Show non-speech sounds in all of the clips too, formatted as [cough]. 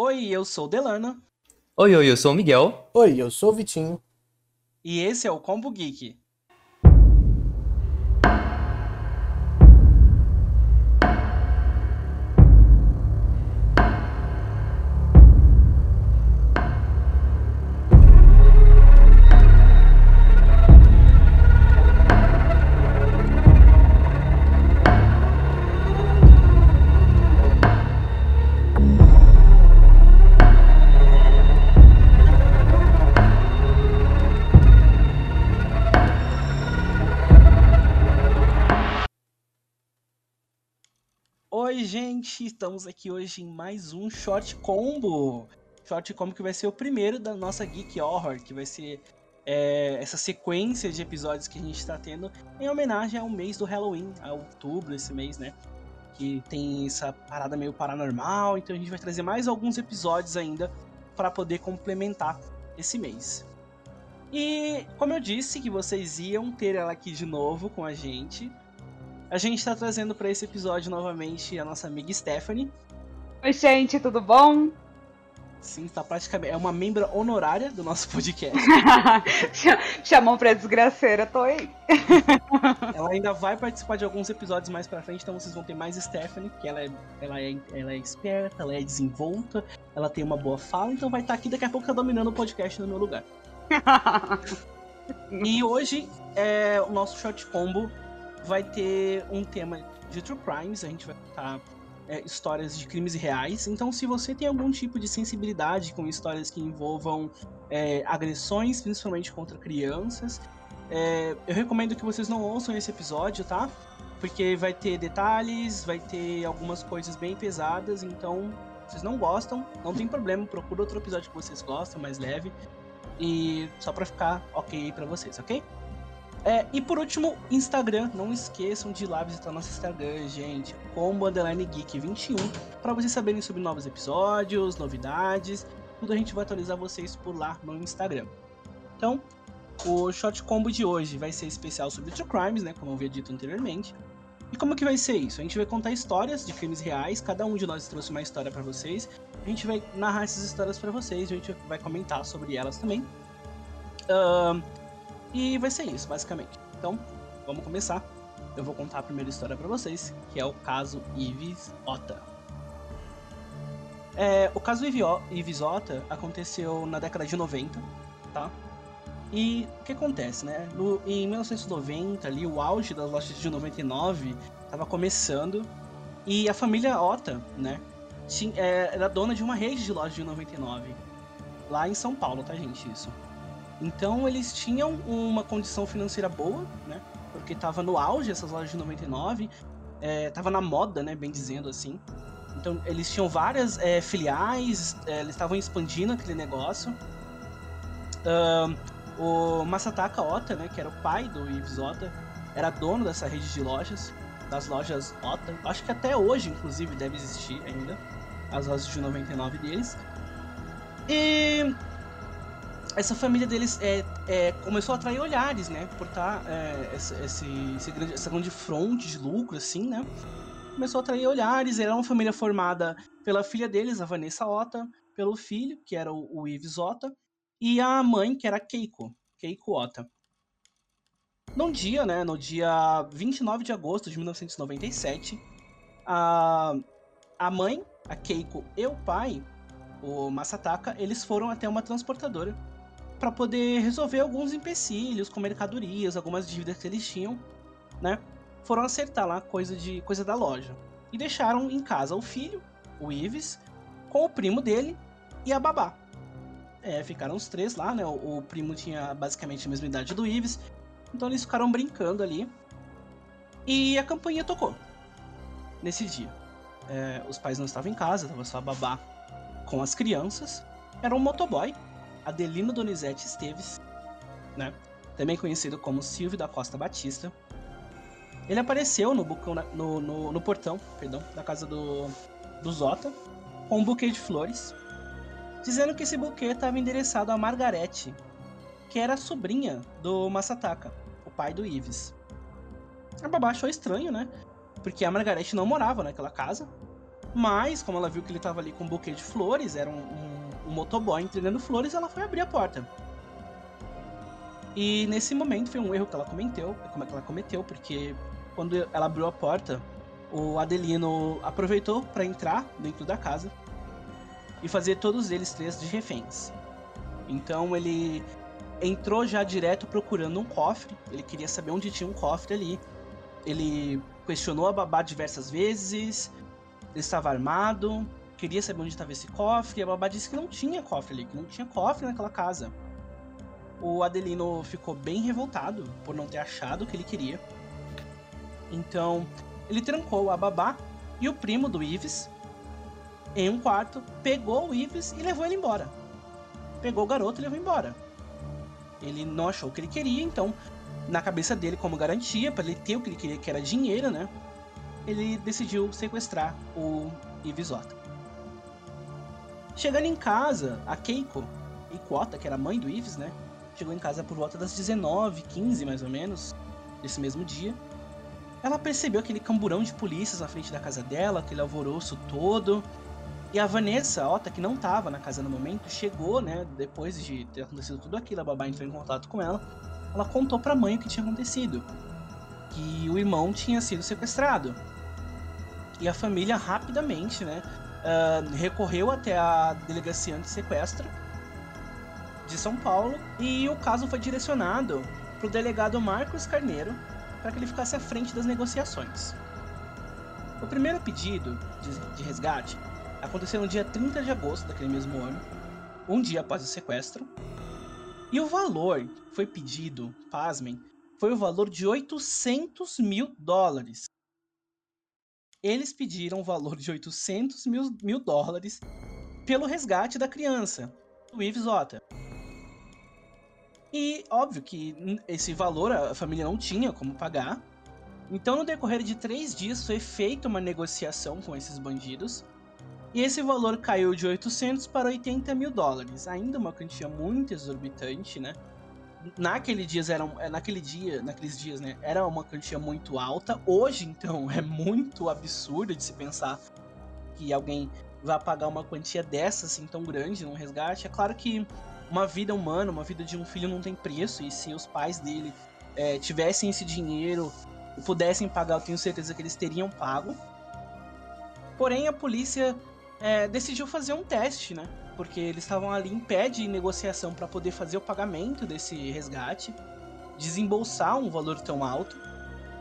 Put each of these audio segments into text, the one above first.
Oi, eu sou o Delana. Oi, oi, eu sou o Miguel. Oi, eu sou o Vitinho. E esse é o Combo Geek. Gente, estamos aqui hoje em mais um Short Combo. Short Combo que vai ser o primeiro da nossa Geek Horror, que vai ser é, essa sequência de episódios que a gente está tendo em homenagem ao mês do Halloween, a outubro, esse mês, né? Que tem essa parada meio paranormal, então a gente vai trazer mais alguns episódios ainda para poder complementar esse mês. E como eu disse que vocês iam ter ela aqui de novo com a gente, a gente tá trazendo para esse episódio novamente a nossa amiga Stephanie. Oi, gente, tudo bom? Sim, tá praticamente. É uma membra honorária do nosso podcast. [laughs] Chamou pra desgraceira, tô aí. ela ainda vai participar de alguns episódios mais pra frente, então vocês vão ter mais Stephanie, que ela é, ela é, ela é esperta, ela é desenvolta, ela tem uma boa fala, então vai estar tá aqui daqui a pouco tá dominando o podcast no meu lugar. [laughs] e hoje é o nosso short combo vai ter um tema de true crimes, a gente vai contar é, histórias de crimes reais. Então, se você tem algum tipo de sensibilidade com histórias que envolvam é, agressões, principalmente contra crianças, é, eu recomendo que vocês não ouçam esse episódio, tá? Porque vai ter detalhes, vai ter algumas coisas bem pesadas, então vocês não gostam, não tem problema, procura outro episódio que vocês gostam, mais leve. E só pra ficar ok para vocês, ok? É, e por último, Instagram. Não esqueçam de ir lá visitar nosso Instagram, gente. Combo Underline Geek 21. para vocês saberem sobre novos episódios, novidades. Tudo a gente vai atualizar vocês por lá no Instagram. Então, o Short Combo de hoje vai ser especial sobre True Crimes, né? Como eu havia dito anteriormente. E como que vai ser isso? A gente vai contar histórias de crimes reais. Cada um de nós trouxe uma história para vocês. A gente vai narrar essas histórias para vocês. A gente vai comentar sobre elas também. Uh, e vai ser isso, basicamente. Então, vamos começar. Eu vou contar a primeira história para vocês, que é o caso Ives Ota. É, o caso Ives Ota aconteceu na década de 90, tá? E o que acontece, né? No, em 1990, ali, o auge das lojas de 99 estava começando e a família Ota, né? Tinha, é, era dona de uma rede de lojas de 99 lá em São Paulo, tá, gente? Isso. Então eles tinham uma condição financeira boa, né? Porque tava no auge essas lojas de 99, é, tava na moda, né? Bem dizendo assim. Então eles tinham várias é, filiais, é, eles estavam expandindo aquele negócio. O Masataka Ota, né? Que era o pai do Ives Ota, era dono dessa rede de lojas, das lojas Ota. Acho que até hoje, inclusive, deve existir ainda as lojas de 99 deles. E essa família deles é, é, começou a atrair olhares, né? Por estar tá, é, esse, esse, grande, essa grande fronte de lucro, assim, né? Começou a atrair olhares. Era uma família formada pela filha deles, a Vanessa Ota, pelo filho, que era o, o Ives Ota, e a mãe, que era Keiko, Keiko Ota. Num dia, né? No dia 29 de agosto de 1997, a, a mãe, a Keiko e o pai, o Masataka, eles foram até uma transportadora para poder resolver alguns empecilhos com mercadorias, algumas dívidas que eles tinham, né? Foram acertar lá coisa de coisa da loja e deixaram em casa o filho, o Ives, com o primo dele e a babá. É, ficaram os três lá, né? O, o primo tinha basicamente a mesma idade do Ives, então eles ficaram brincando ali. E a campainha tocou nesse dia. É, os pais não estavam em casa, estava só a babá com as crianças. Era um motoboy Adelino Donizete Esteves, né? também conhecido como Silvio da Costa Batista. Ele apareceu no, bucão, no, no, no portão perdão, da casa do, do Zota com um buquê de flores, dizendo que esse buquê estava endereçado a Margarete, que era sobrinha do Masataka, o pai do Ives. A babá achou estranho, né? Porque a Margarete não morava naquela casa, Mas, como ela viu que ele tava ali com um buquê de flores, era um, um, um motoboy entregando flores, ela foi abrir a porta. E nesse momento foi um erro que ela cometeu, como é que ela cometeu, porque quando ela abriu a porta, o Adelino aproveitou para entrar dentro da casa e fazer todos eles três de reféns. Então ele entrou já direto procurando um cofre, ele queria saber onde tinha um cofre ali. Ele questionou a babá diversas vezes, ele estava armado, queria saber onde estava esse cofre, e a babá disse que não tinha cofre ali, que não tinha cofre naquela casa. O Adelino ficou bem revoltado por não ter achado o que ele queria. Então, ele trancou a babá e o primo do Ives em um quarto, pegou o Ives e levou ele embora. Pegou o garoto e levou embora. Ele não achou o que ele queria, então, na cabeça dele, como garantia, para ele ter o que ele queria, que era dinheiro, né? Ele decidiu sequestrar o Ives Ota. Chegando em casa, a Keiko Ikuota, que era a mãe do Ives, né? Chegou em casa por volta das 19, 15 mais ou menos, desse mesmo dia. Ela percebeu aquele camburão de polícias na frente da casa dela, aquele alvoroço todo. E a Vanessa, Ota, que não estava na casa no momento, chegou, né, depois de ter acontecido tudo aquilo, a babá entrou em contato com ela. Ela contou pra mãe o que tinha acontecido. Que o irmão tinha sido sequestrado. E a família rapidamente, né, uh, recorreu até a delegacia anti-sequestro de São Paulo e o caso foi direcionado pro delegado Marcos Carneiro para que ele ficasse à frente das negociações. O primeiro pedido de, resgate aconteceu no dia 30 de agosto daquele mesmo ano, um dia após o sequestro. E o valor foi pedido, pasmem, foi o valor de 800 mil dólares. Eles pediram o valor de 800 mil, mil dólares pelo resgate da criança, do Ives Otter. E óbvio que esse valor a família não tinha como pagar. Então, no decorrer de três dias, foi feita uma negociação com esses bandidos e esse valor caiu de 800 para 80 mil dólares, ainda uma quantia muito exorbitante, né? Naquele dias era, é, naquele dia, naqueles dias, né, era uma quantia muito alta. Hoje, então, [laughs] é muito absurdo de se pensar que alguém vai pagar uma quantia dessa assim tão grande num resgate. É claro que uma vida humana, uma vida de um filho não tem preço, e se os pais dele é, tivessem esse dinheiro e pudessem pagar, eu tenho certeza que eles teriam pago. Porém, a polícia é, decidiu fazer um teste, né? Porque eles estavam ali em pé de negociação para poder fazer o pagamento desse resgate, desembolsar um valor tão alto,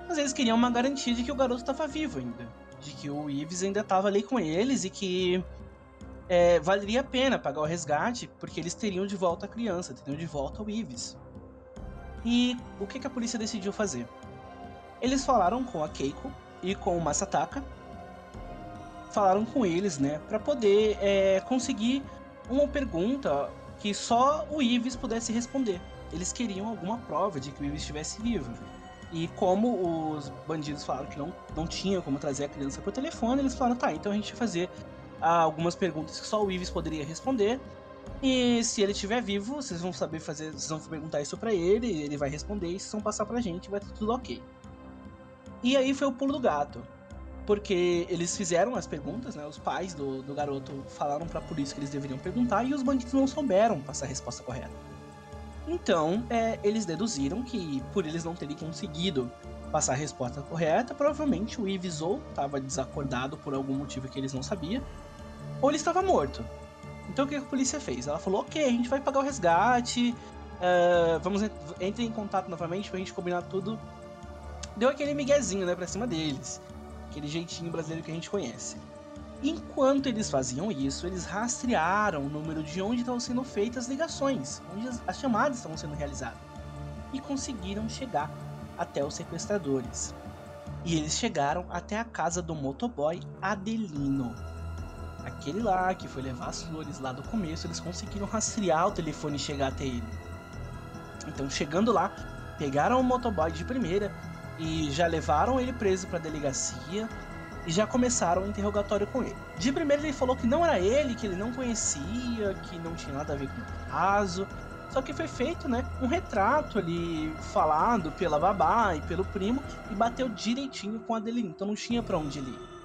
mas eles queriam uma garantia de que o garoto estava vivo ainda, de que o Ives ainda estava ali com eles e que é, valeria a pena pagar o resgate, porque eles teriam de volta a criança, teriam de volta o Ives. E o que, que a polícia decidiu fazer? Eles falaram com a Keiko e com o Masataka falaram com eles, né, para poder é, conseguir uma pergunta que só o Ives pudesse responder. Eles queriam alguma prova de que o Ives estivesse vivo. E como os bandidos falaram que não, não tinha como trazer a criança por telefone, eles falaram, tá, então a gente vai fazer ah, algumas perguntas que só o Ives poderia responder. E se ele estiver vivo, vocês vão saber fazer, vocês vão perguntar isso para ele, ele vai responder e vocês vão passar pra gente, vai tudo ok. E aí foi o pulo do gato porque eles fizeram as perguntas, né? Os pais do, do garoto falaram para a polícia que eles deveriam perguntar e os bandidos não souberam passar a resposta correta. Então, é, eles deduziram que, por eles não terem conseguido passar a resposta correta, provavelmente o Ives ou estava desacordado por algum motivo que eles não sabiam, ou ele estava morto. Então, o que a polícia fez? Ela falou: ok, a gente vai pagar o resgate, uh, vamos entre em contato novamente pra gente combinar tudo. Deu aquele miguezinho, né, pra cima deles aquele jeitinho brasileiro que a gente conhece. Enquanto eles faziam isso, eles rastrearam o número de onde estavam sendo feitas as ligações, onde as chamadas estavam sendo realizadas, e conseguiram chegar até os sequestradores. E eles chegaram até a casa do motoboy Adelino. Aquele lá que foi levar as flores lá do começo, eles conseguiram rastrear o telefone e chegar até ele. Então, chegando lá, pegaram o motoboy de primeira e já levaram ele preso para a delegacia e já começaram o interrogatório com ele. De primeiro ele falou que não era ele, que ele não conhecia, que não tinha nada a ver com o caso. Só que foi feito, né, um retrato ali falado pela babá e pelo primo e bateu direitinho com a Adelina, então não tinha para onde ele ir.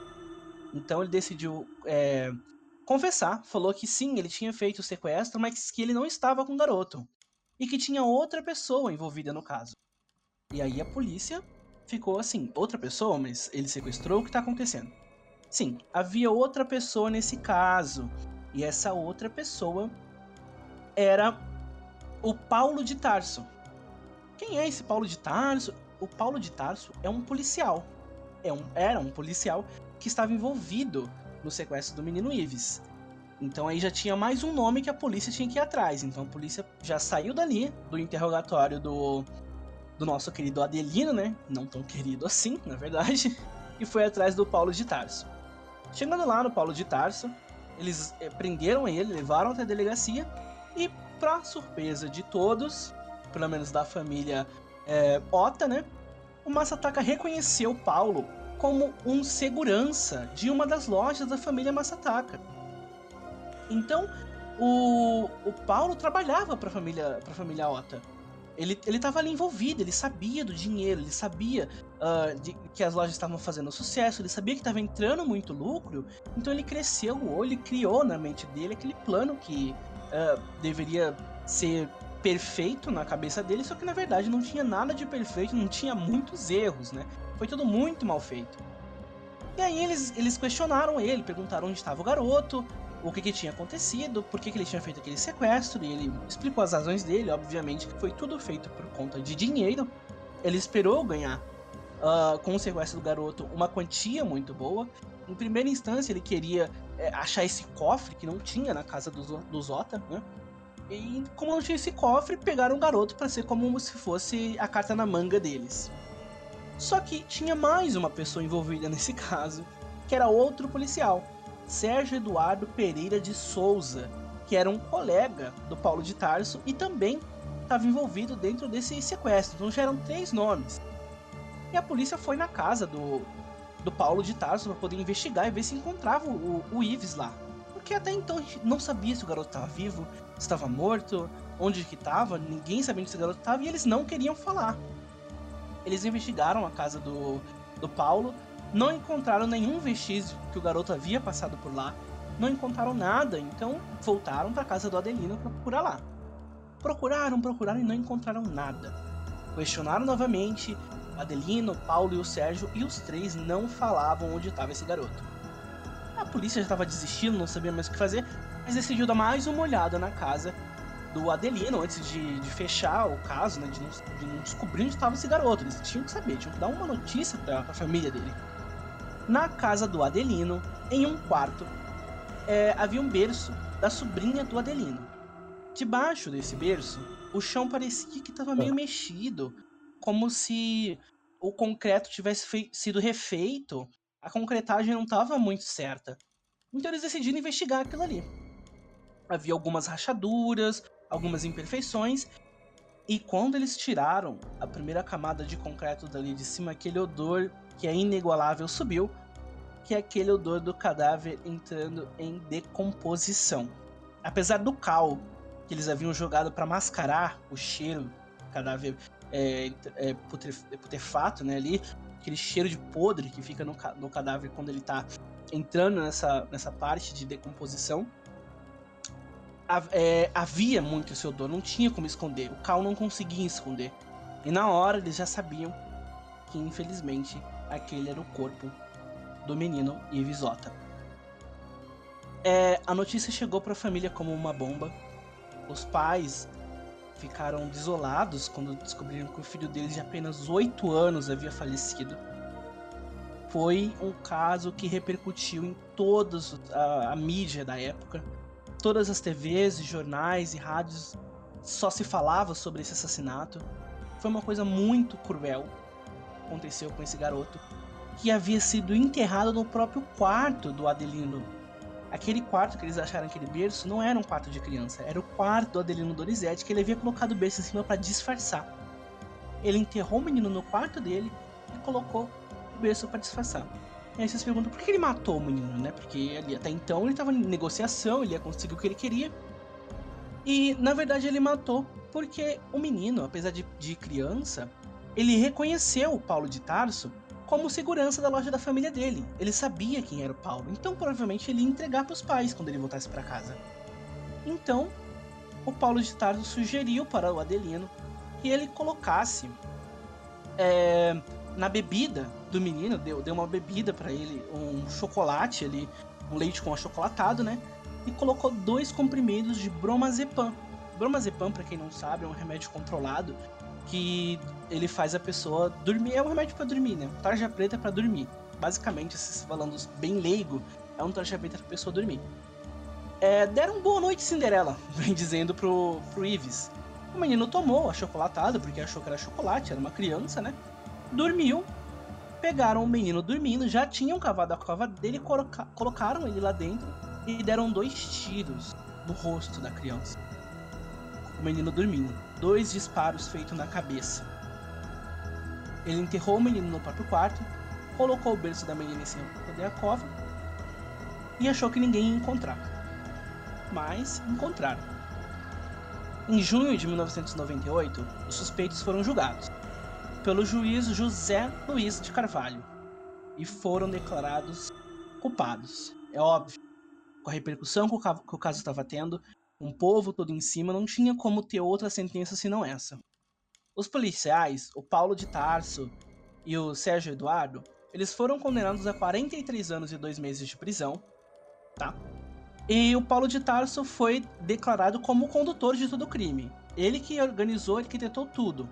Então ele decidiu é, confessar, falou que sim, ele tinha feito o sequestro, mas que ele não estava com o garoto. E que tinha outra pessoa envolvida no caso. E aí a polícia ficou assim: outra pessoa, mas ele sequestrou, o que está acontecendo? Sim, havia outra pessoa nesse caso. E essa outra pessoa era o Paulo de Tarso. Quem é esse Paulo de Tarso? O Paulo de Tarso é um policial. É um, era um policial que estava envolvido no sequestro do menino Ives. Então aí já tinha mais um nome que a polícia tinha que ir atrás. Então a polícia já saiu dali do interrogatório do, do nosso querido Adelino, né? Não tão querido assim, na verdade. [laughs] E foi atrás do Paulo de Tarso. Chegando lá no Paulo de Tarso, eles eh, prenderam ele, levaram até a delegacia e, para surpresa de todos, pelo menos da família é, Ota, né? O Masataka reconheceu Paulo como um segurança de uma das lojas da família Masataka. Então, o, o Paulo trabalhava para a família, pra família Ota. Ele, ele tava ali envolvido, ele sabia do dinheiro, ele sabia uh, de, que as lojas estavam fazendo sucesso, ele sabia que estava entrando muito lucro, então ele cresceu o olho e criou na mente dele aquele plano que uh, deveria ser perfeito na cabeça dele, só que na verdade não tinha nada de perfeito, não tinha muitos erros, né? Foi tudo muito mal feito. E aí eles, eles questionaram ele, perguntaram onde estava o garoto, o que, que tinha acontecido, por que, que ele tinha feito aquele sequestro, e ele explicou as razões dele, obviamente que foi tudo feito por conta de dinheiro. Ele esperou ganhar uh, com o sequestro do garoto uma quantia muito boa. Em primeira instância, ele queria é, achar esse cofre que não tinha na casa do, do Zota, né? E como não tinha esse cofre, pegaram o garoto para ser como se fosse a carta na manga deles. Só que tinha mais uma pessoa envolvida [laughs] nesse caso, que era outro policial, Sérgio Eduardo Pereira de Souza, que era um colega do Paulo de Tarso e também estava envolvido dentro desse sequestro. Então já eram três nomes. E a polícia foi na casa do, do Paulo de Tarso para poder investigar e ver se encontrava o, o Ives lá. Porque até então a gente não sabia se o garoto estava vivo, se estava morto, onde que estava, ninguém sabia onde esse garoto estava e eles não queriam falar. Eles investigaram a casa do, do Paulo não encontraram nenhum vestígio que o garoto havia passado por lá. Não encontraram nada, então voltaram para casa do Adelino para procurar lá. Procuraram, procuraram e não encontraram nada. Questionaram novamente Adelino, Paulo e o Sérgio e os três não falavam onde estava esse garoto. A polícia já estava desistindo, não sabia mais o que fazer, mas decidiu dar mais uma olhada na casa do Adelino antes de, de fechar o caso, né, de, não, de não descobrir onde estava esse garoto. Eles tinham que saber, tinham que dar uma notícia para a família dele. Na casa do Adelino, em um quarto, é, havia um berço da sobrinha do Adelino. Debaixo desse berço, o chão parecia que estava meio mexido, como se o concreto tivesse sido refeito. A concretagem não estava muito certa. Então eles decidiram investigar aquilo ali. Havia algumas rachaduras, algumas imperfeições, e quando eles tiraram a primeira camada de concreto dali de cima, aquele odor que é inigualável subiu, que é aquele odor do cadáver entrando em decomposição. Apesar do cal que eles haviam jogado para mascarar o cheiro cadáver é, é, putrefato, né, ali, aquele cheiro de podre que fica no, no cadáver quando ele está entrando nessa, nessa parte de decomposição, é, havia muito esse odor, não tinha como esconder. O Cal não conseguia esconder. E na hora eles já sabiam que, infelizmente, aquele era o corpo do menino Ivisota. É, a notícia chegou para a família como uma bomba. Os pais ficaram desolados quando descobriram que o filho deles de apenas 8 anos havia falecido. Foi um caso que repercutiu em toda a, a mídia da época todas as TVs, jornais e rádios só se falava sobre esse assassinato. Foi uma coisa muito cruel que aconteceu com esse garoto, que havia sido enterrado no próprio quarto do Adelino. Aquele quarto que eles acharam aquele berço não era um quarto de criança, era o quarto do Adelino Donizete que ele havia colocado o berço em cima para disfarçar. Ele enterrou o menino no quarto dele e colocou o berço para disfarçar. E aí vocês perguntam por que ele matou o menino, né? Porque ali até então ele estava em negociação, ele ia conseguir o que ele queria. E na verdade ele matou porque o menino, apesar de, de criança, ele reconheceu o Paulo de Tarso como segurança da loja da família dele. Ele sabia quem era o Paulo, então provavelmente ele ia entregar para os pais quando ele voltasse para casa. Então, o Paulo de Tarso sugeriu para o Adelino que ele colocasse é, na bebida do menino, deu, deu uma bebida para ele, um chocolate ali, um leite com achocolatado, né? E colocou dois comprimidos de bromazepam. Bromazepam, para quem não sabe, é um remédio controlado que ele faz a pessoa dormir. É um remédio para dormir, né? Tarja preta para dormir. Basicamente, falando bem leigo, é um tarja preta pra pessoa dormir. É, deram boa noite Cinderela, [laughs] vem dizendo pro, pro Ives. O menino tomou a chocolatada, porque achou que era chocolate, era uma criança, né? Dormiu. Pegaram o menino dormindo, já tinham cavado a cova dele, coloca colocaram ele lá dentro e deram dois tiros no rosto da criança. O menino dormindo. Dois disparos feitos na cabeça. Ele enterrou o menino no próprio quarto, colocou o berço da menina em cima para poder a cova e achou que ninguém ia encontrar mas encontraram. Em junho de 1998, os suspeitos foram julgados pelo juiz José Luiz de Carvalho e foram declarados culpados. É óbvio, com a repercussão que o caso estava tendo, um povo todo em cima não tinha como ter outra sentença senão essa. Os policiais, o Paulo de Tarso e o Sérgio Eduardo, eles foram condenados a 43 anos e 2 meses de prisão, tá? E o Paulo de Tarso foi declarado como condutor de todo o crime. Ele que organizou e arquitetou tudo.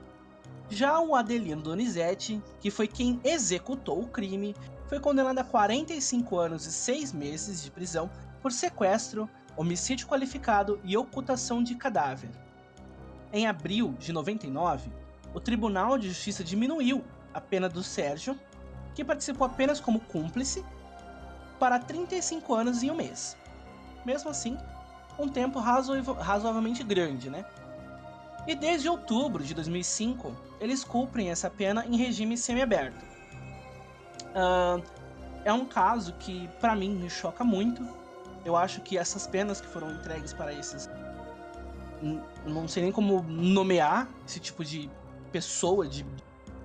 Já o Adelino Donizete, que foi quem executou o crime, foi condenado a 45 anos e 6 meses de prisão por sequestro, homicídio qualificado e ocultação de cadáver. Em abril de 99, o Tribunal de Justiça diminuiu a pena do Sérgio, que participou apenas como cúmplice, para 35 anos e um mês mesmo assim, um tempo razo razoavelmente grande, né? E desde outubro de 2005, eles cumprem essa pena em regime semiaberto. Uh, é um caso que, para mim, me choca muito. Eu acho que essas penas que foram entregues para esses. Não sei nem como nomear esse tipo de pessoa, de,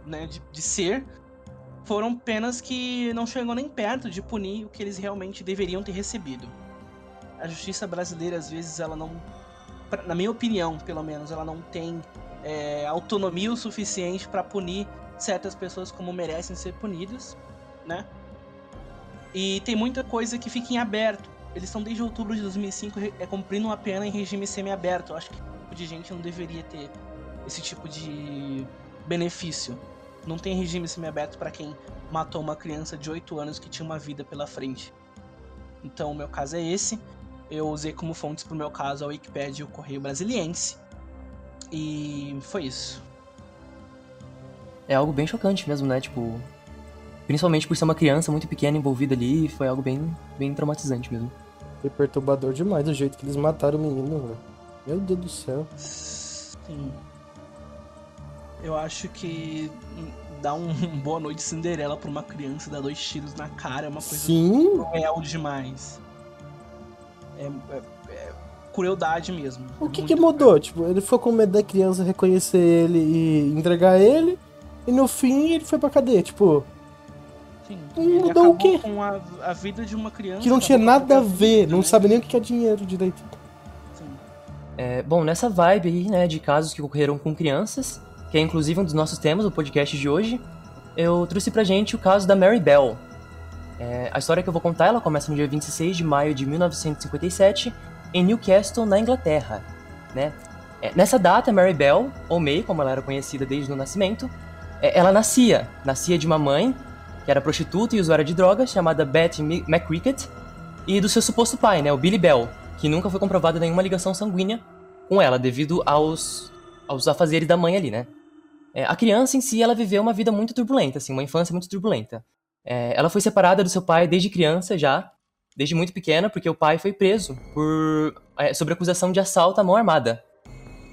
né, de, de ser. Foram penas que não chegam nem perto de punir o que eles realmente deveriam ter recebido a justiça brasileira, às vezes, ela não. Na minha opinião, pelo menos, ela não tem é, autonomia o suficiente para punir certas pessoas como merecem ser punidas, né? E tem muita coisa que fica em aberto. Eles estão desde outubro de 2005 é, cumprindo uma pena em regime semi-aberto. Eu acho que tipo de gente não deveria ter esse tipo de benefício. Não tem regime semi-aberto para quem matou uma criança de 8 anos que tinha uma vida pela frente. Então, o meu caso é esse eu usei como fontes pro meu caso a Wikipedia e o Correio Brasiliense. E foi isso. É algo bem chocante mesmo, né? Tipo, principalmente por ser uma criança muito pequena envolvida ali, foi algo bem, bem traumatizante mesmo. Foi perturbador demais do jeito que eles mataram o menino, velho. Meu Deus do céu. Sim. Eu acho que dar um [laughs] boa noite Cinderela pra uma criança, dar dois tiros na cara é uma coisa Sim. cruel demais. É, é, é crueldade mesmo. O que, que mudou? Tipo, ele foi com medo da criança reconhecer ele e entregar ele, e no fim ele foi pra cadeia, tipo. Sim, mudou o quê? Com a, a, vida de uma criança. Que não tinha nada a ver, não sabe nem o que é dinheiro direito. É, bom, nessa vibe aí, né, de casos que ocorreram com crianças, que é inclusive um dos nossos temas do podcast de hoje, eu trouxe pra gente o caso da Mary Bell, é, a história que eu vou contar ela começa no dia 26 de maio de 1957, em Newcastle, na Inglaterra. Né? É, nessa data, Mary Bell, ou May, como ela era conhecida desde o nascimento, é, ela nascia. Nascia de uma mãe, que era prostituta e usuária de drogas, chamada Betty McCricket, e do seu suposto pai, né, o Billy Bell, que nunca foi comprovada nenhuma ligação sanguínea com ela, devido aos, aos afazeres da mãe ali, né? É, a criança em si, ela viveu uma vida muito turbulenta, assim, uma infância muito turbulenta. É, ela foi separada do seu pai desde criança já, desde muito pequena, porque o pai foi preso por é, sobre acusação de assalto à mão armada.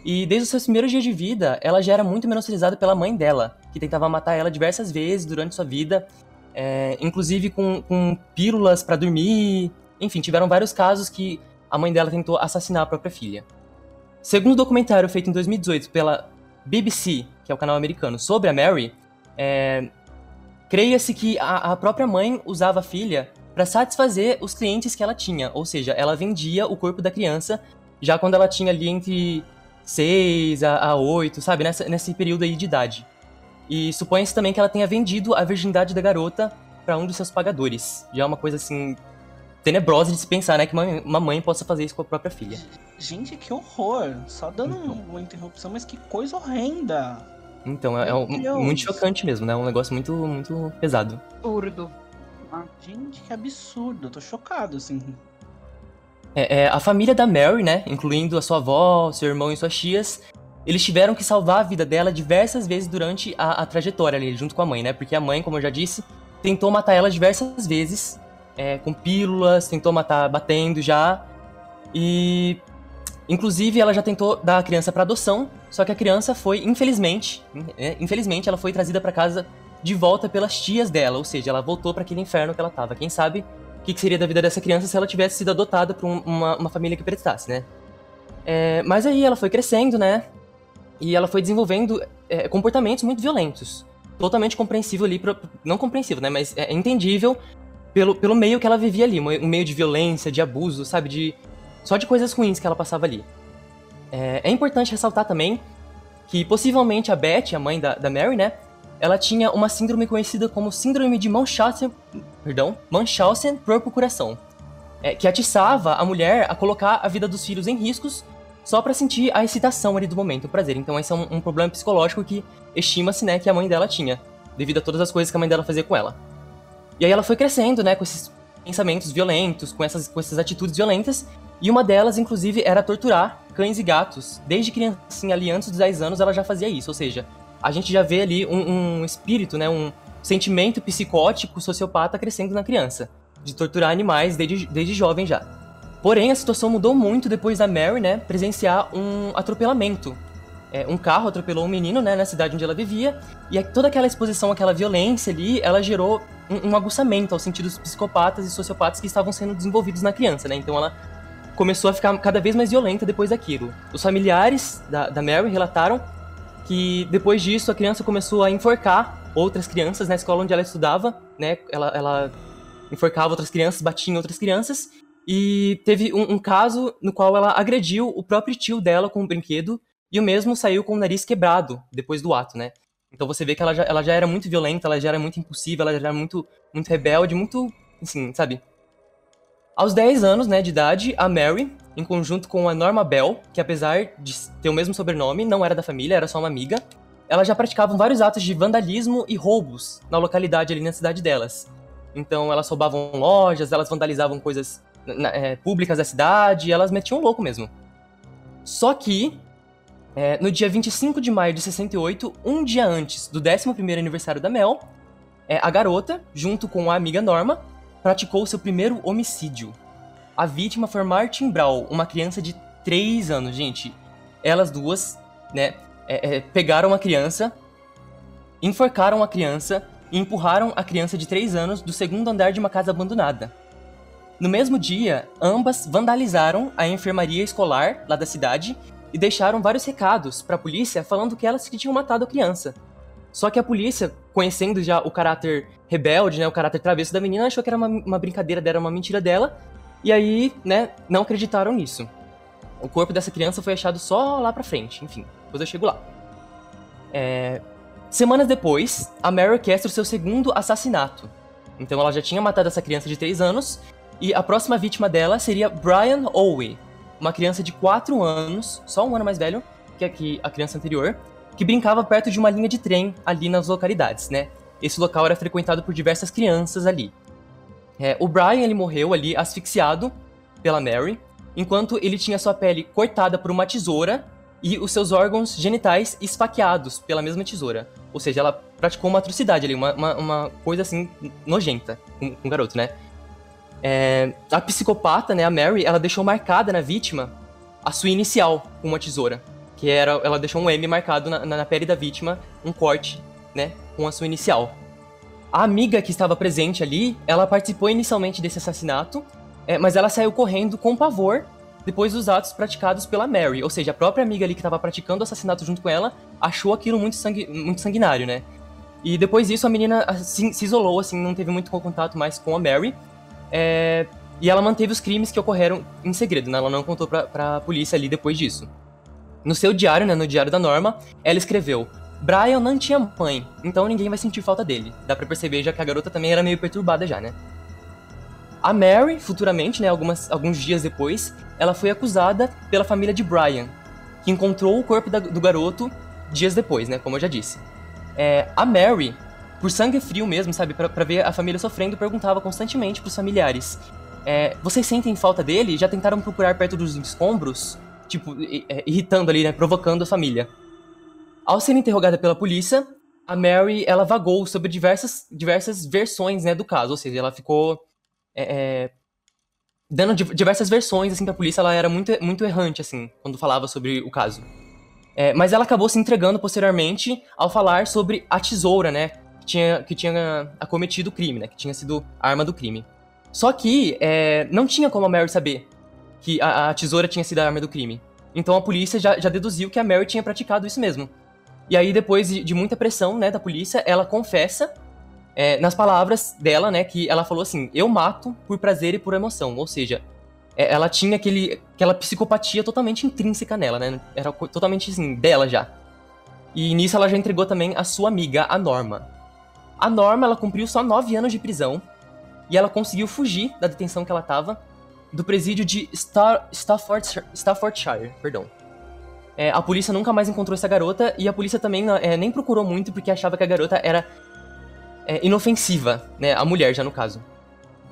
E desde os seus primeiros dias de vida, ela já era muito menosprezada pela mãe dela, que tentava matar ela diversas vezes durante sua vida, é, inclusive com, com pílulas para dormir. Enfim, tiveram vários casos que a mãe dela tentou assassinar a própria filha. Segundo o um documentário feito em 2018 pela BBC, que é o canal americano, sobre a Mary, é, creia-se que a, a própria mãe usava a filha para satisfazer os clientes que ela tinha, ou seja, ela vendia o corpo da criança já quando ela tinha ali entre 6 a, a 8, sabe, Nessa, nesse período aí de idade. E supõe-se também que ela tenha vendido a virgindade da garota para um dos seus pagadores. Já é uma coisa assim tenebrosa de se pensar, né, que uma, uma mãe possa fazer isso com a própria filha. Gente, que horror! Só dando Então. uma interrupção, mas que coisa horrenda! Então, é, é um- muito chocante mesmo, né? É um negócio muito, muito pesado. Absurdo. Gente, que absurdo, eu tô chocado, assim. É, é, a família da Mary, né, incluindo a sua avó, seu irmão e suas tias, eles tiveram que salvar a vida dela diversas vezes durante a, a trajetória ali, junto com a mãe, né? Porque a mãe, como eu já disse, tentou matar ela diversas vezes, é, com pílulas, tentou matar batendo já. E. Inclusive, ela já tentou dar a criança para adoção, só que a criança foi, infelizmente, é, infelizmente, ela foi trazida para casa de volta pelas tias dela, ou seja, ela voltou para aquele inferno que ela tava. Quem sabe o que, que seria da vida dessa criança se ela tivesse sido adotada por um- uma, uma família que prestasse, né? É, mas aí ela foi crescendo, né? E ela foi desenvolvendo é, comportamentos muito violentos. Totalmente compreensível ali, pra- não compreensível, né? Mas é entendível pelo, pelo meio que ela vivia ali. Um meio de violência, de abuso, sabe? De, só de coisas ruins que ela passava ali. É, é importante ressaltar também que possivelmente a Beth, a mãe da, da Mary, né? Ela tinha uma síndrome conhecida como síndrome de Munchausen, perdão, Munchausen por procuração, é, que atiçava a mulher a colocar a vida dos filhos em riscos só pra sentir a excitação ali do momento, o prazer. Então esse é um, um problema psicológico que estima-se, né, que a mãe dela tinha, devido a todas as coisas que a mãe dela fazia com ela. E aí ela foi crescendo, né, com esses pensamentos violentos, com essas, com essas atitudes violentas, e uma delas, inclusive, era torturar cães e gatos. Desde criancinha ali, antes dos 10 anos, ela já fazia isso, ou seja, a gente já vê ali um, um espírito, né, um sentimento psicótico, sociopata crescendo na criança, de torturar animais desde, desde jovem já. Porém, a situação mudou muito depois da Mary, né, presenciar um atropelamento. É, um carro atropelou um menino, né, na cidade onde ela vivia, e toda aquela exposição, aquela violência ali, ela gerou um, um aguçamento aos sentidos psicopatas e sociopatas que estavam sendo desenvolvidos na criança, né, então ela começou a ficar cada vez mais violenta depois daquilo. Os familiares da, da Mary relataram que depois disso a criança começou a enforcar outras crianças na escola onde ela estudava, né? Ela, ela enforcava outras crianças, batia em outras crianças. E teve um, um caso no qual ela agrediu o próprio tio dela com um brinquedo e o mesmo saiu com o nariz quebrado depois do ato, né? Então você vê que ela já, ela já era muito violenta, ela já era muito impulsiva, ela já era muito, muito rebelde, muito, assim, sabe? Aos 10 anos, né, de idade, a Mary, em conjunto com a Norma Bell, que apesar de ter o mesmo sobrenome, não era da família, era só uma amiga, elas já praticavam vários atos de vandalismo e roubos na localidade ali na cidade delas. Então elas roubavam lojas, elas vandalizavam coisas é, públicas da cidade, elas metiam louco mesmo. Só que, é, no dia 25 de maio de 68, um dia antes do 11º aniversário da Mel, é, a garota, junto com a amiga Norma, praticou seu primeiro homicídio. A vítima foi Martin Brawl, uma criança de 3 anos, gente. Elas duas, né, é, é, pegaram a criança, enforcaram a criança e empurraram a criança de 3 anos do segundo andar de uma casa abandonada. No mesmo dia, ambas vandalizaram a enfermaria escolar lá da cidade e deixaram vários recados para a polícia falando que elas que tinham matado a criança. Só que a polícia, conhecendo já o caráter rebelde, né, o caráter travesso da menina, achou que era uma, uma brincadeira dela, uma mentira dela, e aí, né, não acreditaram nisso. O corpo dessa criança foi achado só lá pra frente, enfim, depois eu chego lá. É, Semanas depois, a Mary orquestra o seu segundo assassinato. Então ela já tinha matado essa criança de 3 anos, e a próxima vítima dela seria Brian Owe, uma criança de 4 anos, só um ano mais velho que a, criança anterior, que brincava perto de uma linha de trem ali nas localidades, né? Esse local era frequentado por diversas crianças ali. É, o Brian ele morreu ali asfixiado pela Mary, enquanto ele tinha sua pele cortada por uma tesoura e os seus órgãos genitais esfaqueados pela mesma tesoura. Ou seja, ela praticou uma atrocidade ali, uma, uma, uma coisa assim nojenta com, com o garoto, né? É, a psicopata, né, a Mary, ela deixou marcada na vítima a sua inicial com uma tesoura. Que era, ela deixou um M marcado na, na pele da vítima, um corte, né, com a sua inicial. A amiga que estava presente ali, ela participou inicialmente desse assassinato, é, mas ela saiu correndo com pavor depois dos atos praticados pela Mary. Ou seja, a própria amiga ali que estava praticando o assassinato junto com ela achou aquilo muito, sangue, muito sanguinário, né? E depois disso, a menina assim, se isolou, assim, não teve muito contato mais com a Mary. É, e ela manteve os crimes que ocorreram em segredo, né? Ela não contou pra, pra polícia ali depois disso. No seu diário, né, no diário da Norma, ela escreveu: Brian não tinha mãe, então ninguém vai sentir falta dele. Dá pra perceber já que a garota também era meio perturbada já, né? A Mary, futuramente, né, algumas, alguns dias depois, ela foi acusada pela família de Brian, que encontrou o corpo da, do garoto dias depois, né, como eu já disse. É, a Mary, por sangue frio mesmo, sabe, pra, pra ver a família sofrendo, perguntava constantemente pros familiares: é, Vocês sentem falta dele? Já tentaram procurar perto dos escombros? Tipo, é, irritando ali, né, provocando a família. Ao ser interrogada pela polícia, a Mary, ela vagou sobre diversas, diversas versões, né, do caso, ou seja, ela ficou é, é, dando diversas versões, assim, pra polícia, ela era muito, muito errante, assim, quando falava sobre o caso. É, mas ela acabou se entregando posteriormente ao falar sobre a tesoura, né, que tinha, que tinha acometido o crime, né, que tinha sido a arma do crime. Só que é, não tinha como a Mary saber que a, a, tesoura tinha sido a arma do crime. Então a polícia já, já deduziu que a Mary tinha praticado isso mesmo. E aí, depois de, muita pressão, né, da polícia, ela confessa é, nas palavras dela, né, que ela falou assim: eu mato por prazer e por emoção. Ou seja, é, ela tinha aquele, aquela psicopatia totalmente intrínseca nela, né? Era totalmente assim, dela já. E nisso ela já entregou também a sua amiga, a Norma. A Norma, ela cumpriu só nove anos de prisão e ela conseguiu fugir da detenção que ela tava do presídio de Star, Staffordshire, Staffordshire perdão. É, a polícia nunca mais encontrou essa garota e a polícia também é, nem procurou muito porque achava que a garota era é, inofensiva, né? A mulher, já no caso.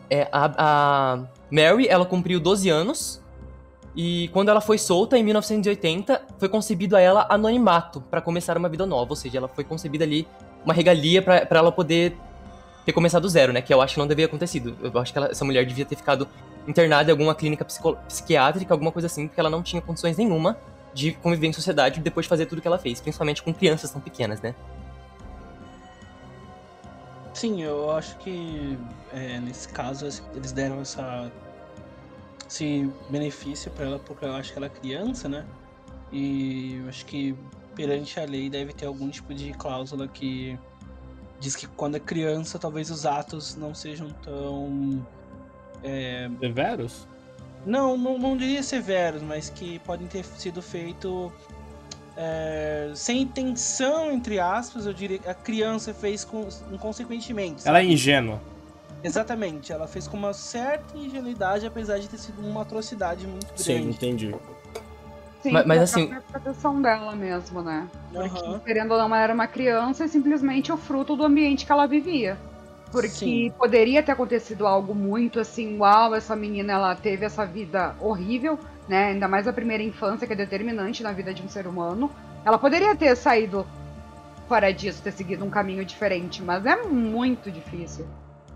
É, a, a Mary, ela cumpriu 12 anos e quando ela foi solta, em 1980, foi concebido a ela anonimato para começar uma vida nova. Ou seja, ela foi concebida ali uma regalia para ela poder ter começado do zero, né? Que eu acho que não devia ter acontecido. Eu acho que ela, essa mulher devia ter ficado internada em alguma clínica psiquiátrica, alguma coisa assim, porque ela não tinha condições nenhuma de conviver em sociedade depois de fazer tudo que ela fez, principalmente com crianças tão pequenas, né? Sim, eu acho que é, nesse caso eles deram essa, esse benefício para ela porque eu acho que ela é criança, né? E eu acho que perante a lei deve ter algum tipo de cláusula que diz que quando é criança talvez os atos não sejam tão é... severos. Não, não, não diria severos, mas que podem ter sido feitos é, sem intenção, entre aspas, eu diria que a criança fez com, inconsequentemente. Ela é ingênua. Exatamente, ela fez com uma certa ingenuidade, apesar de ter sido uma atrocidade muito grande. Sim, entendi. Sim, mas, mas assim. A proteção dela mesmo, né? Porque, uhum. querendo ou não, ela era uma criança e simplesmente o fruto do ambiente que ela vivia. Porque Sim. poderia ter acontecido algo muito assim, uau, essa menina ela teve essa vida horrível, né? Ainda mais a primeira infância, que é determinante na vida de um ser humano. Ela poderia ter saído fora disso, ter seguido um caminho diferente, mas é muito difícil.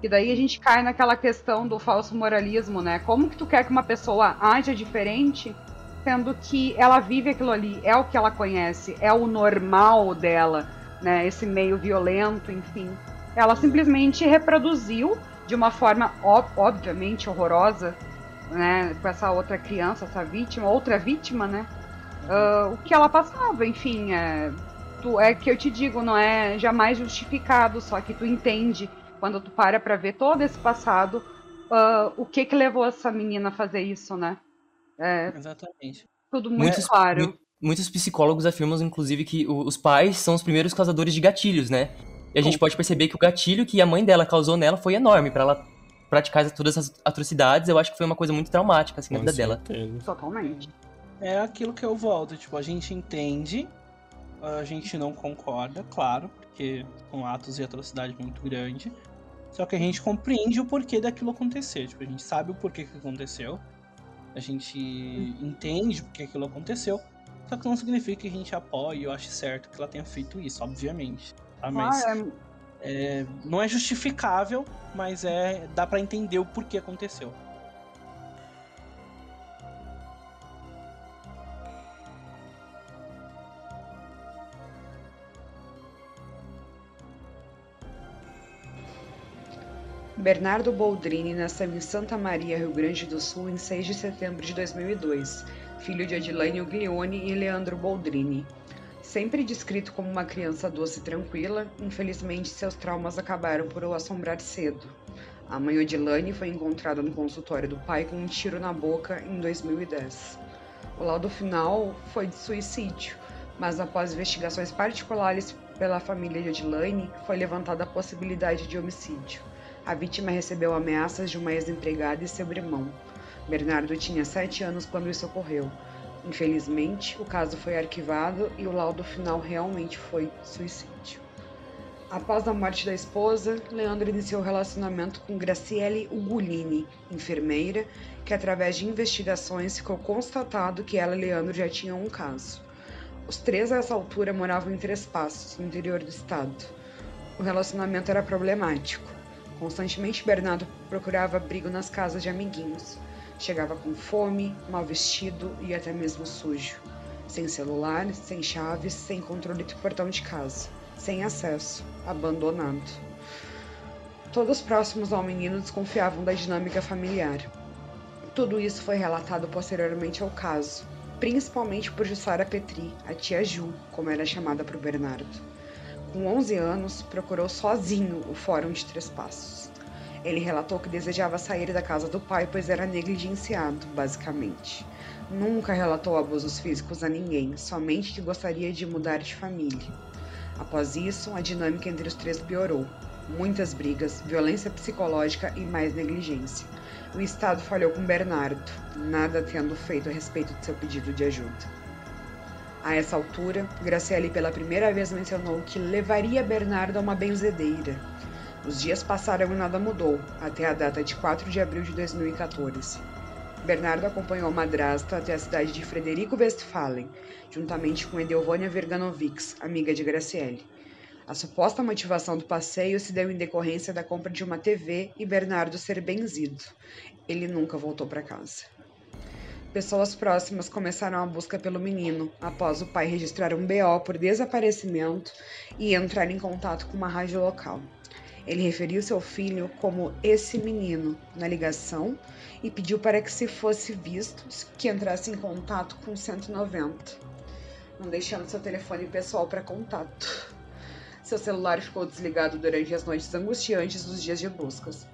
E daí a gente cai naquela questão do falso moralismo, né? Como que tu quer que uma pessoa haja diferente, sendo que ela vive aquilo ali, é o que ela conhece, é o normal dela, né? Esse meio violento, enfim. Ela simplesmente reproduziu de uma forma ob obviamente horrorosa né, com essa outra criança, essa vítima, outra vítima, né? Uh, o que ela passava, enfim, é, tu, é que eu te digo, não é jamais justificado, só que tu entende quando tu para para ver todo esse passado, uh, o que que levou essa menina a fazer isso, né? É, Exatamente. Tudo muito muitos, claro. Muitos psicólogos afirmam, inclusive, que os pais são os primeiros causadores de gatilhos, né? E a gente pode perceber que o gatilho que a mãe dela causou nela foi enorme para ela praticar todas essas atrocidades, eu acho que foi uma coisa muito traumática, assim, na vida dela. Totalmente. É aquilo que eu volto, tipo, a gente entende, a gente não concorda, claro, porque são atos de atrocidade muito grande. Só que a gente compreende o porquê daquilo acontecer. Tipo, a gente sabe o porquê que aconteceu. A gente entende porque aquilo aconteceu. Só que não significa que a gente apoie ou ache certo que ela tenha feito isso, obviamente. Mas ah, é é, não é justificável, mas é dá para entender o porquê aconteceu. Bernardo Boldrini nasceu em Santa Maria, Rio Grande do Sul, em 6 de setembro de 2002, filho de Adilane Uglione e Leandro Boldrini. Sempre descrito como uma criança doce e tranquila, infelizmente seus traumas acabaram por o assombrar cedo. A mãe Odilane foi encontrada no consultório do pai com um tiro na boca em 2010. O laudo final foi de suicídio, mas após investigações particulares pela família de Odilane, foi levantada a possibilidade de homicídio. A vítima recebeu ameaças de uma ex-empregada e seu irmão. Bernardo tinha sete anos quando isso ocorreu. Infelizmente, o caso foi arquivado e o laudo final realmente foi suicídio. Após a morte da esposa, Leandro iniciou o relacionamento com Graciele Ugolini, enfermeira, que através de investigações ficou constatado que ela e Leandro já tinham um caso. Os três a essa altura moravam em Três Passos, no interior do estado. O relacionamento era problemático. Constantemente Bernardo procurava abrigo nas casas de amiguinhos. Chegava com fome, mal vestido e até mesmo sujo. Sem celular, sem chaves, sem controle do portão de casa. Sem acesso, abandonado. Todos próximos ao menino desconfiavam da dinâmica familiar. Tudo isso foi relatado posteriormente ao caso, principalmente por Jussara Petri, a tia Ju, como era chamada por Bernardo. Com 11 anos, procurou sozinho o Fórum de Três Passos. Ele relatou que desejava sair da casa do pai, pois era negligenciado, basicamente. Nunca relatou abusos físicos a ninguém, somente que gostaria de mudar de família. Após isso, a dinâmica entre os três piorou. Muitas brigas, violência psicológica e mais negligência. O Estado falhou com Bernardo, nada tendo feito a respeito de seu pedido de ajuda. A essa altura, Graciele pela primeira vez mencionou que levaria Bernardo a uma benzedeira, os dias passaram e nada mudou, até a data de 4 de abril de 2014. Bernardo acompanhou a madrasta até a cidade de Frederico Westphalen, juntamente com Edelvânia Verganovics, amiga de Graciele. A suposta motivação do passeio se deu em decorrência da compra de uma TV e Bernardo ser benzido. Ele nunca voltou para casa. Pessoas próximas começaram a busca pelo menino após o pai registrar um BO por desaparecimento e entrar em contato com uma rádio local. Ele referiu seu filho como esse menino na ligação e pediu para que se fosse visto que entrasse em contato com 190, não deixando seu telefone pessoal para contato. Seu celular ficou desligado durante as noites angustiantes dos dias de buscas.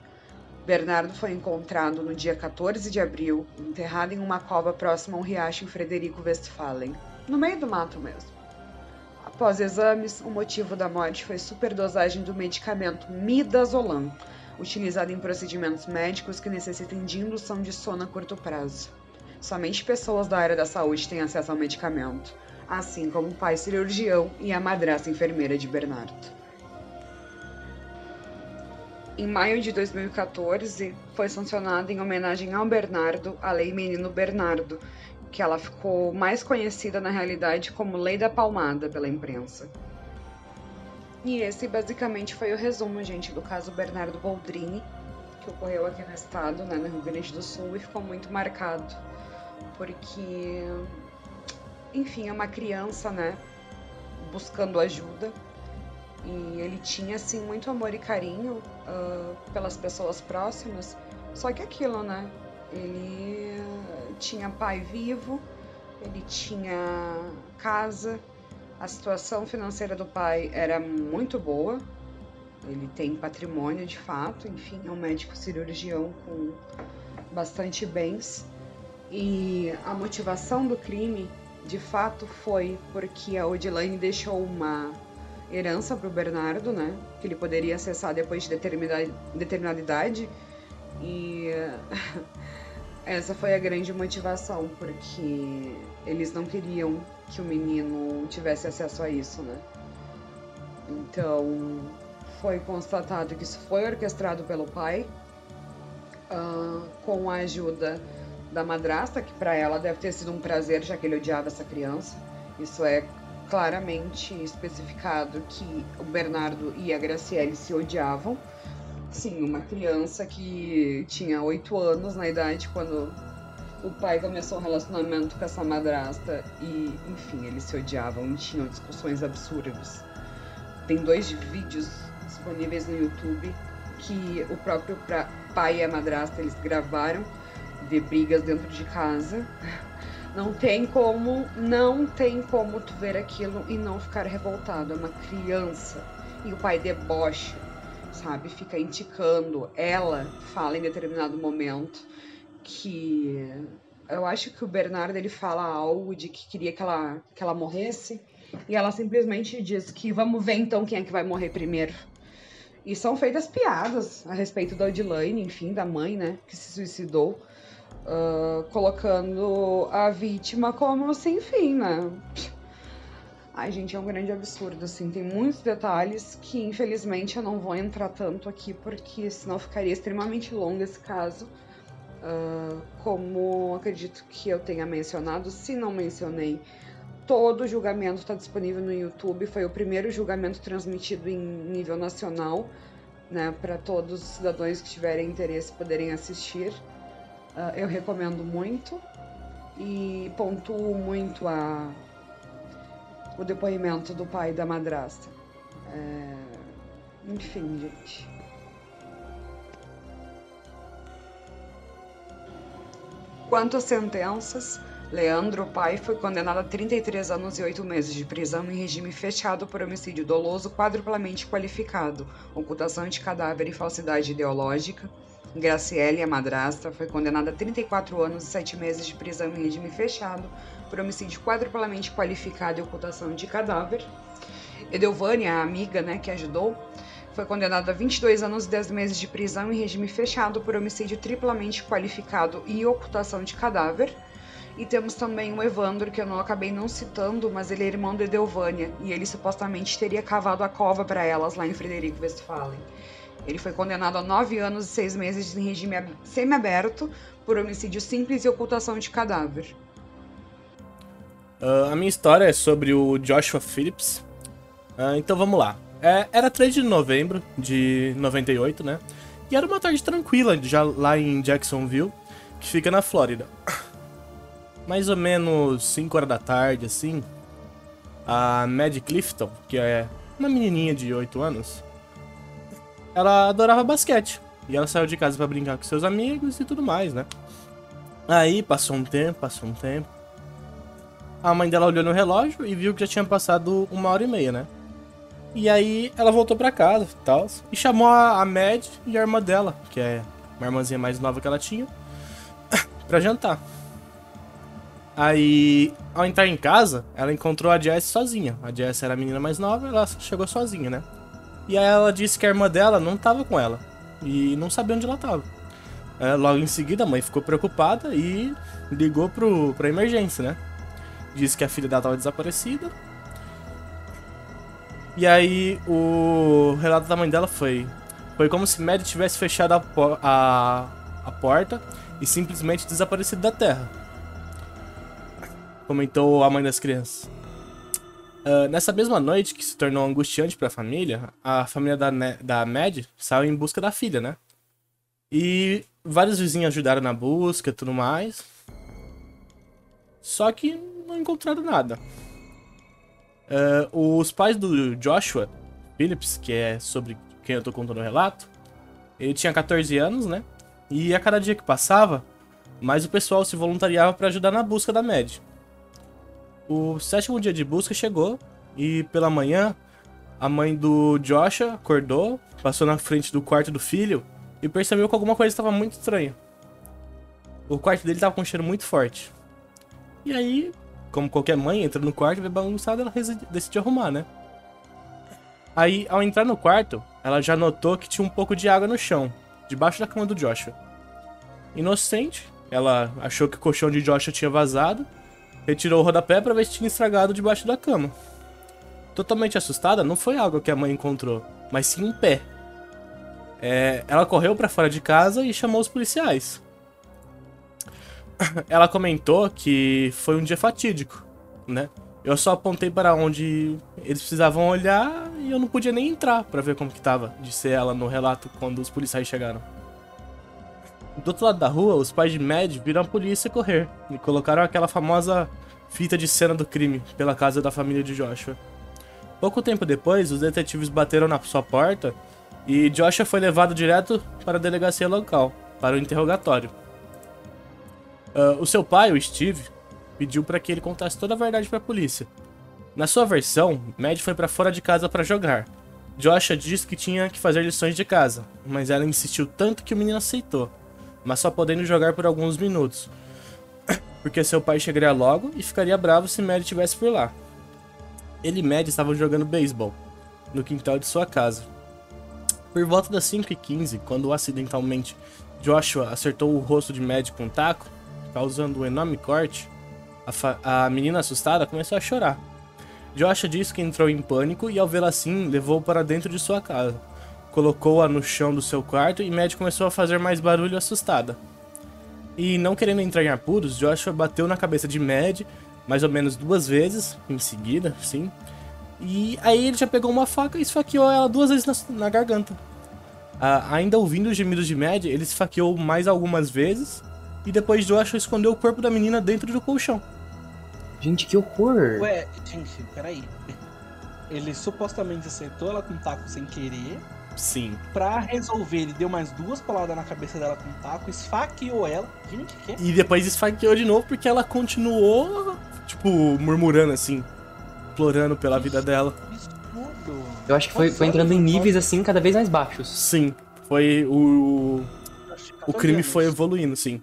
Bernardo foi encontrado no dia 14 de abril, enterrado em uma cova próxima a um riacho em Frederico Westphalen, no meio do mato mesmo. Após exames, o motivo da morte foi superdosagem do medicamento midazolam, utilizado em procedimentos médicos que necessitem de indução de sono a curto prazo. Somente pessoas da área da saúde têm acesso ao medicamento, assim como o pai cirurgião e a madrasta enfermeira de Bernardo. Em maio de 2014, foi sancionada em homenagem ao Bernardo a Lei Menino Bernardo, que ela ficou mais conhecida na realidade como Lei da Palmada pela imprensa. E esse basicamente foi o resumo, gente, do caso Bernardo Boldrini, que ocorreu aqui no estado, né, no Rio Grande do Sul, e ficou muito marcado, porque, enfim, é uma criança, né, buscando ajuda, e ele tinha, assim, muito amor e carinho uh, pelas pessoas próximas, só que aquilo, né, ele tinha pai vivo, ele tinha casa, a situação financeira do pai era muito boa, ele tem patrimônio de fato, enfim, é um médico cirurgião com bastante bens. E a motivação do crime, de fato, foi porque a Odilane deixou uma herança para o Bernardo, né? Que ele poderia acessar depois de determinada, determinada idade. E [laughs] Essa foi a grande motivação, porque eles não queriam que o menino tivesse acesso a isso, né? Então, foi constatado que isso foi orquestrado pelo pai, uh, com a ajuda da madrasta, que para ela deve ter sido um prazer, já que ele odiava essa criança. Isso é claramente especificado que o Bernardo e a Graciele se odiavam. Sim, uma criança que tinha oito anos na idade quando o pai começou um relacionamento com essa madrasta e, enfim, eles se odiavam e tinham discussões absurdas. Tem dois vídeos disponíveis no YouTube que o próprio pai e a madrasta eles gravaram de brigas dentro de casa. [laughs] Não tem como, não tem como tu ver aquilo e não ficar revoltado. É uma criança e o pai debocha, sabe? Fica indicando. Ela fala em determinado momento que eu acho que o Bernardo ele fala algo de que queria que ela, que ela morresse e ela simplesmente diz que vamos ver então quem é que vai morrer primeiro. E são feitas piadas a respeito da Odilane, enfim, da mãe, né, que se suicidou, uh, colocando a vítima como sem fim, né? Ai, gente, é um grande absurdo, assim. Tem muitos detalhes que, infelizmente, eu não vou entrar tanto aqui, porque senão ficaria extremamente longo esse caso. Uh, como acredito que eu tenha mencionado, se não mencionei, todo o julgamento está disponível no YouTube. Foi o primeiro julgamento transmitido em nível nacional, né, para todos os cidadãos que tiverem interesse poderem assistir. Uh, eu recomendo muito e pontuo muito a, o depoimento do pai da madrasta. É... Enfim, gente. Quanto às sentenças, Leandro, pai, foi condenado a 33 anos e 8 meses de prisão em regime fechado por homicídio doloso quadruplamente qualificado, ocultação de cadáver e falsidade ideológica. Graciele, a madrasta, foi condenada a 34 anos e 7 meses de prisão em regime fechado por homicídio quadruplamente qualificado e ocultação de cadáver. Edelvânia, a amiga né, que ajudou, foi condenada a 22 anos e 10 meses de prisão em regime fechado por homicídio triplamente qualificado e ocultação de cadáver. E temos também o Evandro, que eu não acabei não citando, mas ele é irmão de Edelvânia, e ele supostamente teria cavado a cova para elas lá em Frederico Westphalen. Ele foi condenado a nove anos e seis meses em regime semiaberto por homicídio simples e ocultação de cadáver. Uh, a minha história é sobre o Joshua Phillips. Uh, então vamos lá. É, era 3 de novembro de 98, né? E era uma tarde tranquila, já lá em Jacksonville, que fica na Flórida. [coughs] Mais ou menos 5 horas da tarde, assim, a Mad Clifton, que é uma menininha de 8 anos, ela adorava basquete. E ela saiu de casa para brincar com seus amigos e tudo mais, né? Aí passou um tempo, passou um tempo. A mãe dela olhou no relógio e viu que já tinha passado uma hora e meia, né? E aí ela voltou para casa e tal. E chamou a, Mad e a irmã dela, que é uma irmãzinha mais nova que ela tinha, [coughs] pra jantar. Aí, ao entrar em casa, ela encontrou a Jess sozinha. A Jess era a menina mais nova, ela chegou sozinha, né? E aí ela disse que a irmã dela não tava com ela. E não sabia onde ela tava. É, logo em seguida, a mãe ficou preocupada e ligou pro, pra emergência, né? Disse que a filha dela tava desaparecida. E aí o relato da mãe dela foi. Foi como se Maddie tivesse fechado a, a, a porta e simplesmente desaparecido da terra. Comentou a mãe das crianças. Uh, nessa mesma noite, que se tornou angustiante para a família, a família da, da Mad saiu em busca da filha, né? E vários vizinhos ajudaram na busca e tudo mais. Só que não encontraram nada. Uh, os pais do Joshua Phillips, que é sobre quem eu tô contando o relato, ele tinha 14 anos, né? E a cada dia que passava, mais o pessoal se voluntariava para ajudar na busca da Mad. O sétimo dia de busca chegou e pela manhã a mãe do Joshua acordou, passou na frente do quarto do filho e percebeu que alguma coisa estava muito estranha. O quarto dele estava com um cheiro muito forte. E aí, como qualquer mãe, entra no quarto vê bagunçado, ela decidiu arrumar, né? Aí, ao entrar no quarto, ela já notou que tinha um pouco de água no chão, debaixo da cama do Joshua. Inocente, ela achou que o colchão de Joshua tinha vazado retirou o rodapé para ver se tinha estragado debaixo da cama. Totalmente assustada, não foi algo que a mãe encontrou, mas sim um pé. É, ela correu para fora de casa e chamou os policiais. [laughs] Ela comentou que foi um dia fatídico, né? Eu só apontei para onde eles precisavam olhar e eu não podia nem entrar para ver como que tava, disse ela no relato quando os policiais chegaram. Do outro lado da rua, os pais de Mad viram a polícia correr e colocaram aquela famosa fita de cena do crime pela casa da família de Joshua. Pouco tempo depois, os detetives bateram na sua porta e Joshua foi levado direto para a delegacia local, para o interrogatório. Uh, o seu pai, o Steve, pediu para que ele contasse toda a verdade para a polícia. Na sua versão, Mad foi para fora de casa para jogar. Joshua disse que tinha que fazer lições de casa, mas ela insistiu tanto que o menino aceitou, mas só podendo jogar por alguns minutos, [coughs] porque seu pai chegaria logo e ficaria bravo se Mad estivesse por lá. Ele e Mad estavam jogando beisebol no quintal de sua casa. Por volta das 5h15, quando acidentalmente Joshua acertou o rosto de Mad com um taco, causando um enorme corte, a, a menina assustada começou a chorar. Joshua disse que entrou em pânico e, ao vê-la assim, levou para dentro de sua casa. Colocou-a no chão do seu quarto e Mad começou a fazer mais barulho assustada. E, não querendo entrar em apuros, Joshua bateu na cabeça de Mad mais ou menos duas vezes, em seguida, sim. E aí ele já pegou uma faca e esfaqueou ela duas vezes na, na garganta. Ah, ainda ouvindo os gemidos de Mad, ele esfaqueou mais algumas vezes. E depois Joshua escondeu o corpo da menina dentro do colchão. Gente, que horror! Ué, gente, peraí. Ele supostamente acertou ela com um taco sem querer. Sim. Pra resolver, ele deu mais duas pauladas na cabeça dela com um taco, esfaqueou ela. Gente, que? E depois esfaqueou de novo porque ela continuou, tipo, murmurando assim, implorando pela que vida dela. Absurdo. Eu acho que foi, foi entrando em níveis assim cada vez mais baixos. Sim. Foi o. O crime foi evoluindo, sim.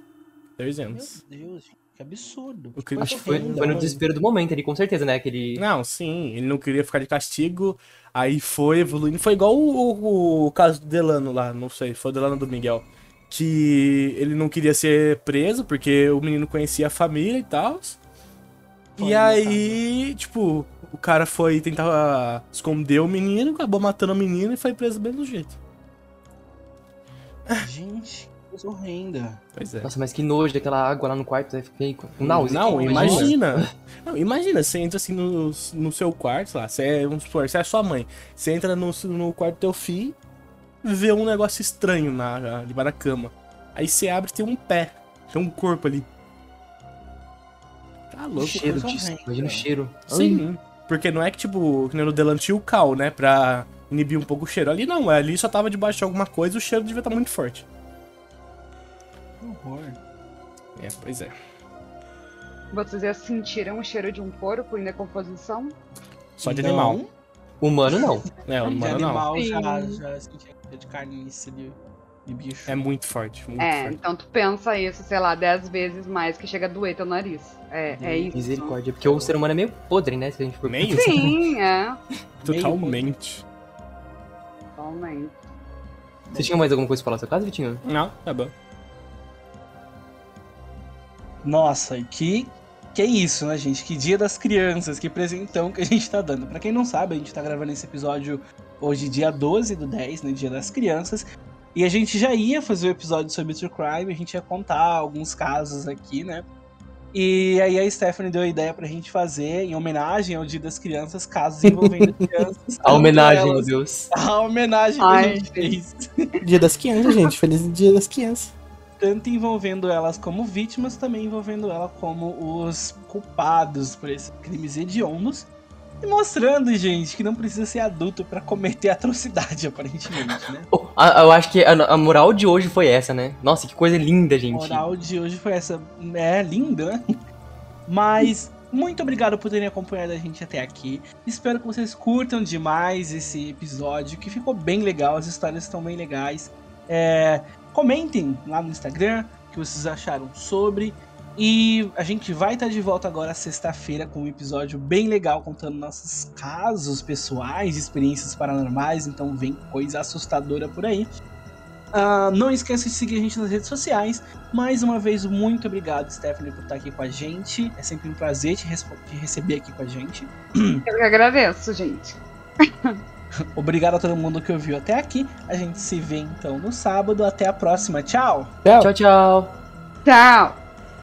10 anos. Meu Deus. Que absurdo. Que Acho que foi, foi, no desespero do momento ali, com certeza, né? Aquele... Não, sim, ele não queria ficar de castigo, aí foi evoluindo. Foi igual o, o, o caso do Delano lá, não sei, foi o Delano do Miguel. Que ele não queria ser preso, porque o menino conhecia a família e tal. E aí, tipo, o cara foi tentar esconder o menino, acabou matando o menino e foi preso do mesmo jeito. Gente, coisa horrenda. Pois é. Nossa, mas que nojo daquela água lá no quarto, eu fiquei com náusea. Não, imagina. não, imagina, você entra assim no, no seu quarto, sei lá, você é, vamos supor, você é sua mãe. Você entra no, no quarto do teu filho, vê um negócio estranho na, ali na cama. Aí você abre e tem um pé, tem um corpo ali. Tá louco. Cheiro disso, imagina o cheiro. Sim, Ai. porque não é que tipo, que nem no Delan tinha o cal, né, pra inibir um pouco o cheiro. Ali não, ali só tava debaixo de alguma coisa o cheiro devia estar tá muito forte horror. É, pois é. Vocês já sentiram o cheiro de um porco em decomposição? Só de não. animal. Humano não. É, humano de animal não. já, já senti de carniça de, de bicho. É muito forte. Muito é, forte. então tu pensa isso, sei lá, dez vezes mais que chega a doer teu nariz. É, é isso. Misericórdia, porque o ser humano é meio podre, né? Se a gente for meio? Sim, [laughs] é. Totalmente. Totalmente. Você tinha mais alguma coisa pra falar do seu caso, Vitinho? Não, tá bom. Nossa, que que é isso, né, gente? Que dia das crianças, que presentão que a gente tá dando. Para quem não sabe, a gente tá gravando esse episódio hoje, dia 12 do 10, né? Dia das crianças. E a gente já ia fazer o um episódio sobre True Crime, a gente ia contar alguns casos aqui, né? E aí a Stephanie deu a ideia pra gente fazer, em homenagem ao Dia das Crianças, casos envolvendo [laughs] crianças. a homenagem, meu Deus. A homenagem Ai, que a gente fez. Dia das Crianças, gente. Feliz Dia das Crianças tanto envolvendo elas como vítimas, também envolvendo ela como os culpados por esses crimes hediondos. E mostrando, gente, que não precisa ser adulto para cometer [laughs] atrocidade, aparentemente, né? Oh, eu acho que a, a, moral de hoje foi essa, né? Nossa, que coisa linda, gente. A moral de hoje foi essa. É linda, né? Mas muito obrigado por terem acompanhado a gente até aqui. Espero que vocês curtam demais esse episódio, que ficou bem legal, as histórias estão bem legais. É, Comentem lá no Instagram o que vocês acharam sobre. E a gente vai estar de volta agora sexta-feira com um episódio bem legal contando nossos casos pessoais, experiências paranormais. Então vem coisa assustadora por aí. Uh, não esqueça de seguir a gente nas redes sociais. Mais uma vez, muito obrigado, Stephanie, por estar aqui com a gente. É sempre um prazer te, te receber aqui com a gente. Eu que agradeço, gente. [laughs] [laughs] Obrigado a todo mundo que ouviu até aqui. A gente se vê então no sábado. Até a próxima. Tchau. Tchau, tchau. Tchau.